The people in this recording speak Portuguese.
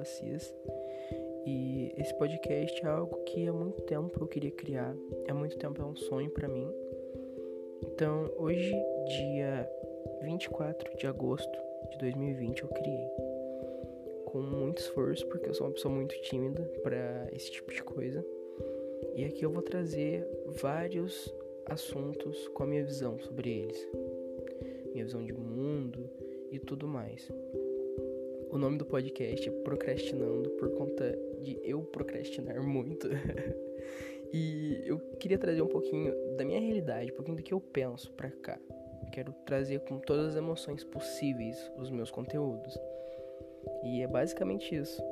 Assis. E esse podcast é algo que há muito tempo eu queria criar, há muito tempo é um sonho para mim. Então, hoje, dia 24 de agosto de 2020, eu criei. Com muito esforço, porque eu sou uma pessoa muito tímida para esse tipo de coisa. E aqui eu vou trazer vários assuntos com a minha visão sobre eles. Minha visão de mundo e tudo mais. O nome do podcast é Procrastinando por conta de eu procrastinar muito. e eu queria trazer um pouquinho da minha realidade, um pouquinho do que eu penso pra cá. Quero trazer com todas as emoções possíveis os meus conteúdos. E é basicamente isso.